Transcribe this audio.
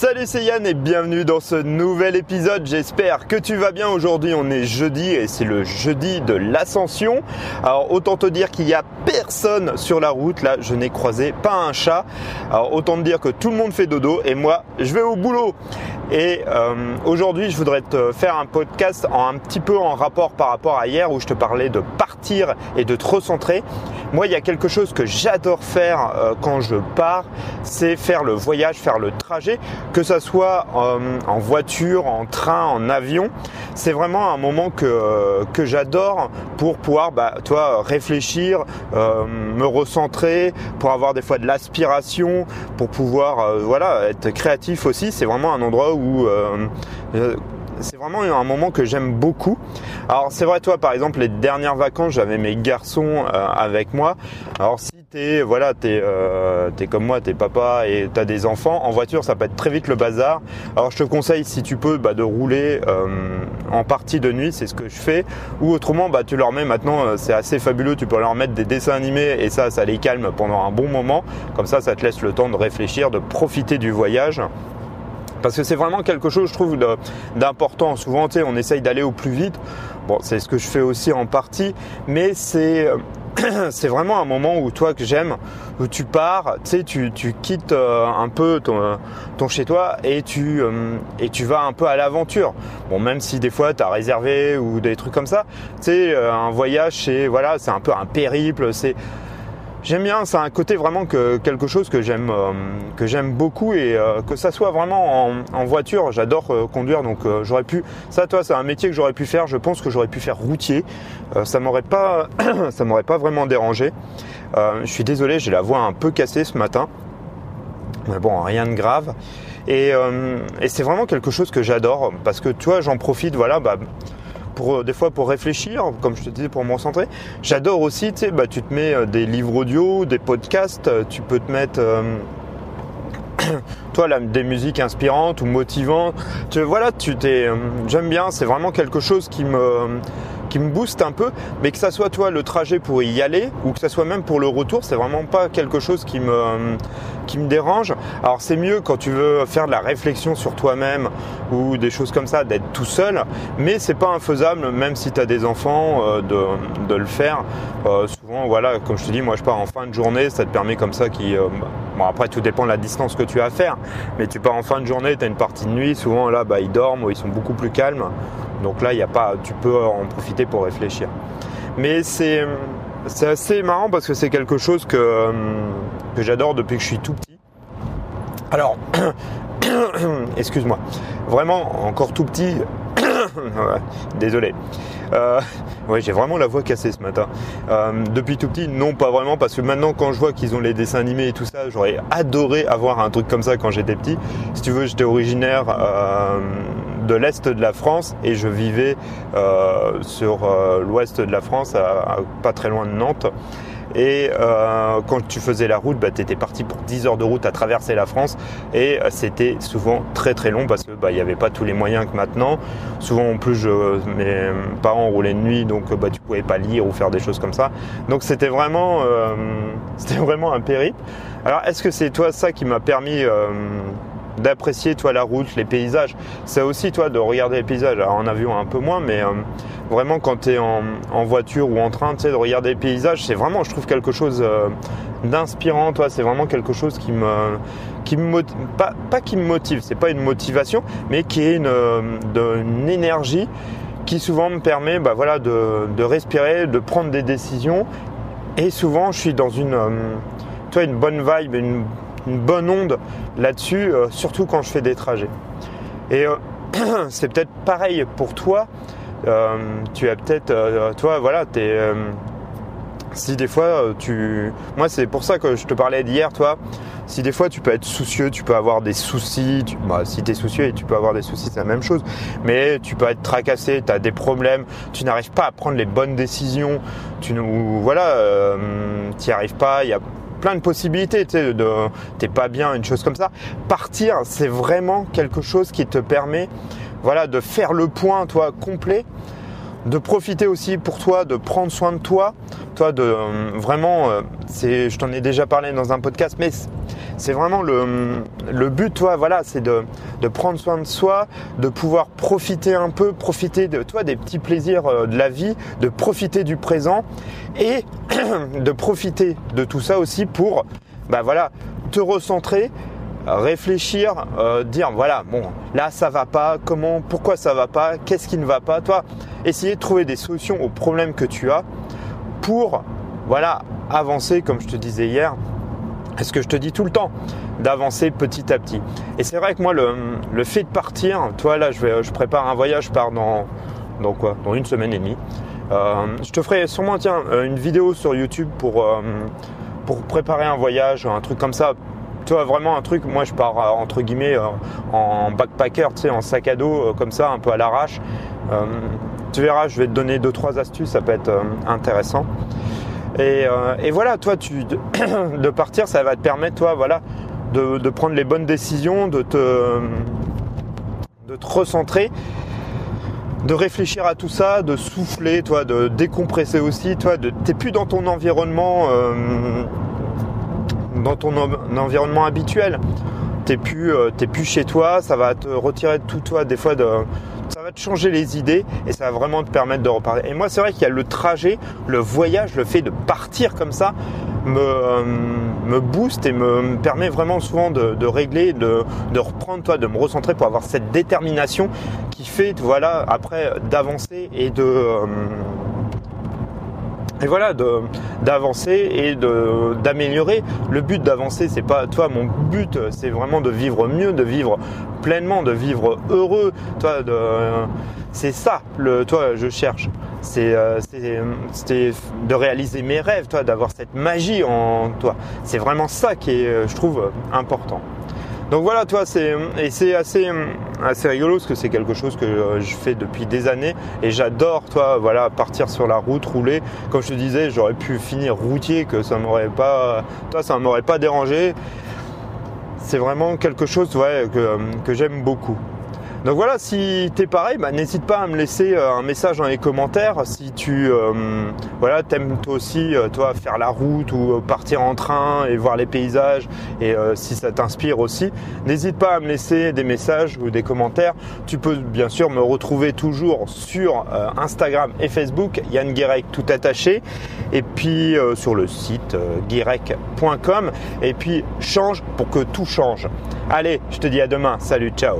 Salut c'est Yann et bienvenue dans ce nouvel épisode. J'espère que tu vas bien. Aujourd'hui on est jeudi et c'est le jeudi de l'ascension. Alors autant te dire qu'il n'y a personne sur la route. Là je n'ai croisé pas un chat. Alors autant te dire que tout le monde fait dodo et moi je vais au boulot. Et euh, aujourd'hui je voudrais te faire un podcast en un petit peu en rapport par rapport à hier où je te parlais de partir et de te recentrer. Moi il y a quelque chose que j'adore faire euh, quand je pars, c'est faire le voyage, faire le trajet que ça soit euh, en voiture, en train, en avion. C'est vraiment un moment que, que j'adore pour pouvoir, bah, toi, réfléchir, euh, me recentrer, pour avoir des fois de l'aspiration, pour pouvoir, euh, voilà, être créatif aussi. C'est vraiment un endroit où c'est vraiment un moment que j'aime beaucoup. Alors c'est vrai toi par exemple les dernières vacances j'avais mes garçons euh, avec moi. Alors si t'es voilà euh, es comme moi t'es papa et t'as des enfants en voiture ça peut être très vite le bazar. Alors je te conseille si tu peux bah, de rouler euh, en partie de nuit c'est ce que je fais ou autrement bah tu leur mets maintenant euh, c'est assez fabuleux tu peux leur mettre des dessins animés et ça ça les calme pendant un bon moment comme ça ça te laisse le temps de réfléchir de profiter du voyage. Parce que c'est vraiment quelque chose, je trouve, d'important. Souvent, tu sais, on essaye d'aller au plus vite. Bon, c'est ce que je fais aussi en partie, mais c'est c'est vraiment un moment où toi que j'aime, où tu pars, tu sais, tu, tu quittes euh, un peu ton, ton chez toi et tu euh, et tu vas un peu à l'aventure. Bon, même si des fois tu as réservé ou des trucs comme ça, tu sais, euh, un voyage, c'est voilà, c'est un peu un périple, c'est J'aime bien, c'est un côté vraiment que quelque chose que j'aime euh, beaucoup et euh, que ça soit vraiment en, voiture. J'adore euh, conduire, donc j'aurais pu. Ça, toi, c'est un métier que j'aurais pu faire. Je pense que j'aurais pu faire routier. ça m'aurait pas, ça m'aurait pas vraiment dérangé. je suis désolé, j'ai la voix un peu cassée ce matin, mais bon, rien de grave. Et, et c'est vraiment quelque chose que j'adore parce que tu vois, j'en profite. Voilà, bah euh, des fois pour réfléchir, comme je te disais, pour me recentrer. J'adore aussi, tu sais, bah, tu te mets euh, des livres audio, des podcasts, euh, tu peux te mettre... toi des musiques inspirantes ou motivantes. Tu, voilà, tu t'es, j'aime bien. C'est vraiment quelque chose qui me qui me booste un peu, mais que ça soit toi le trajet pour y aller ou que ça soit même pour le retour, c'est vraiment pas quelque chose qui me, qui me dérange. Alors c'est mieux quand tu veux faire de la réflexion sur toi-même ou des choses comme ça, d'être tout seul, mais c'est pas infaisable, même si tu as des enfants, euh, de, de, le faire. Euh, souvent, voilà, comme je te dis, moi je pars en fin de journée, ça te permet comme ça qui. Euh, bon après tout dépend de la distance que tu as à faire, mais tu pars en fin de journée, tu as une partie de nuit, souvent là bah, ils dorment ils sont beaucoup plus calmes. Donc là, il y a pas, tu peux en profiter pour réfléchir. Mais c'est assez marrant parce que c'est quelque chose que, que j'adore depuis que je suis tout petit. Alors, excuse-moi, vraiment encore tout petit, désolé. Euh, ouais, j'ai vraiment la voix cassée ce matin. Euh, depuis tout petit, non, pas vraiment, parce que maintenant, quand je vois qu'ils ont les dessins animés et tout ça, j'aurais adoré avoir un truc comme ça quand j'étais petit. Si tu veux, j'étais originaire euh, de l'est de la France et je vivais euh, sur euh, l'ouest de la France, pas très loin de Nantes. Et euh, quand tu faisais la route, bah, tu étais parti pour 10 heures de route à traverser la France. Et c'était souvent très très long parce que bah, il n'y avait pas tous les moyens que maintenant. Souvent en plus, je, mes parents roulaient de nuit, donc bah, tu pouvais pas lire ou faire des choses comme ça. Donc c'était vraiment, c'était vraiment un périple. Alors est-ce que c'est toi ça qui m'a permis d'apprécier toi la route, les paysages. C'est aussi toi de regarder les paysages. Alors, en avion un peu moins, mais euh, vraiment quand tu es en, voiture ou en train, tu sais, de regarder les paysages, c'est vraiment, je trouve quelque chose euh, d'inspirant. Toi, c'est vraiment quelque chose qui me, qui me motive, pas, pas qui me motive, c'est pas une motivation, mais qui est une, une énergie qui souvent me permet, bah, voilà, de, de, respirer, de prendre des décisions. Et souvent, je suis dans une, euh, toi, une bonne vibe, une bonne onde là-dessus, euh, surtout quand je fais des trajets. Et euh, c'est peut-être pareil pour toi. Euh, tu as peut-être, toi, voilà, es, si des fois tu, moi c'est pour ça que je te parlais d'hier, toi. Si des fois tu peux être soucieux, tu peux avoir des soucis. Tu, bah, si tu es soucieux et tu peux avoir des soucis, c'est la même chose. Mais tu peux être tracassé, tu as des problèmes, tu n'arrives pas à prendre les bonnes décisions. Tu, voilà, tu n'y arrives pas. Il y a plein de possibilités, tu t'es pas bien, une chose comme ça. Partir, c'est vraiment quelque chose qui te permet, voilà, de faire le point, toi, complet, de profiter aussi pour toi, de prendre soin de toi, toi, de euh, vraiment, euh, c'est, je t'en ai déjà parlé dans un podcast, mais c'est vraiment le, but, toi, voilà, c'est de, de, prendre soin de soi, de pouvoir profiter un peu, profiter de toi des petits plaisirs euh, de la vie, de profiter du présent et de profiter de tout ça aussi pour, bah voilà, te recentrer réfléchir, euh, dire voilà, bon, là ça va pas, comment, pourquoi ça va pas, qu'est-ce qui ne va pas, toi, essayer de trouver des solutions aux problèmes que tu as pour, voilà, avancer, comme je te disais hier, est ce que je te dis tout le temps, d'avancer petit à petit. Et c'est vrai que moi, le, fait de partir, toi là, je, vais, prépare un voyage, je pars dans, dans quoi? Dans une semaine et demie. Euh, je te ferai sûrement tiens, euh, une vidéo sur YouTube pour, pour préparer un voyage, un truc comme ça, tu vois, vraiment un truc, moi je pars euh, entre guillemets euh, en backpacker, tu sais, en sac à dos, euh, comme ça, un peu à l'arrache. tu verras, je vais te donner deux trois astuces, ça peut être intéressant. Et, voilà, toi, tu, de, partir, ça va te permettre, toi, voilà, de, prendre les bonnes décisions, de te, de te recentrer, de réfléchir à tout ça, de souffler, toi, de décompresser aussi, toi, de, t'es plus dans ton environnement dans ton environnement habituel. T'es plus, euh, plus chez toi, ça va te retirer de tout toi, des fois de, ça va te changer les idées et ça va vraiment te permettre de reparler. Et moi, c'est vrai qu'il y a le trajet, le voyage, le fait de partir comme ça me, euh, me booste et me, permet vraiment souvent de, régler, de, de, reprendre, toi, de me recentrer pour avoir cette détermination qui fait, voilà, après d'avancer et de, euh, et voilà d'avancer et d'améliorer. Le but d'avancer, c'est pas toi. Mon but, c'est vraiment de vivre mieux, de vivre pleinement, de vivre heureux. Toi, c'est ça. Le toi, je cherche. C'est euh, de réaliser mes rêves, toi, d'avoir cette magie en toi. C'est vraiment ça qui est, je trouve, important. Donc voilà, toi, c'est et c'est assez assez rigolo parce que c'est quelque chose que euh, je fais depuis des années et j'adore, toi, voilà, partir sur la route, rouler. Comme je te disais, j'aurais pu finir routier, que ça m'aurait pas, toi, ça m'aurait pas dérangé. C'est vraiment quelque chose, ouais, que, que j'aime beaucoup. Donc voilà, si t'es pareil, bah, n'hésite pas à me laisser euh, un message dans les commentaires si tu euh, voilà, t'aimes toi aussi euh, toi faire la route ou partir en train et voir les paysages et si ça t'inspire aussi, n'hésite pas à me laisser des messages ou des commentaires. Tu peux bien sûr me retrouver toujours sur Instagram et Facebook, Yann Guérec tout attaché et puis sur le site guérec.com et puis change pour que tout change. Allez, je te dis à demain. Salut, ciao.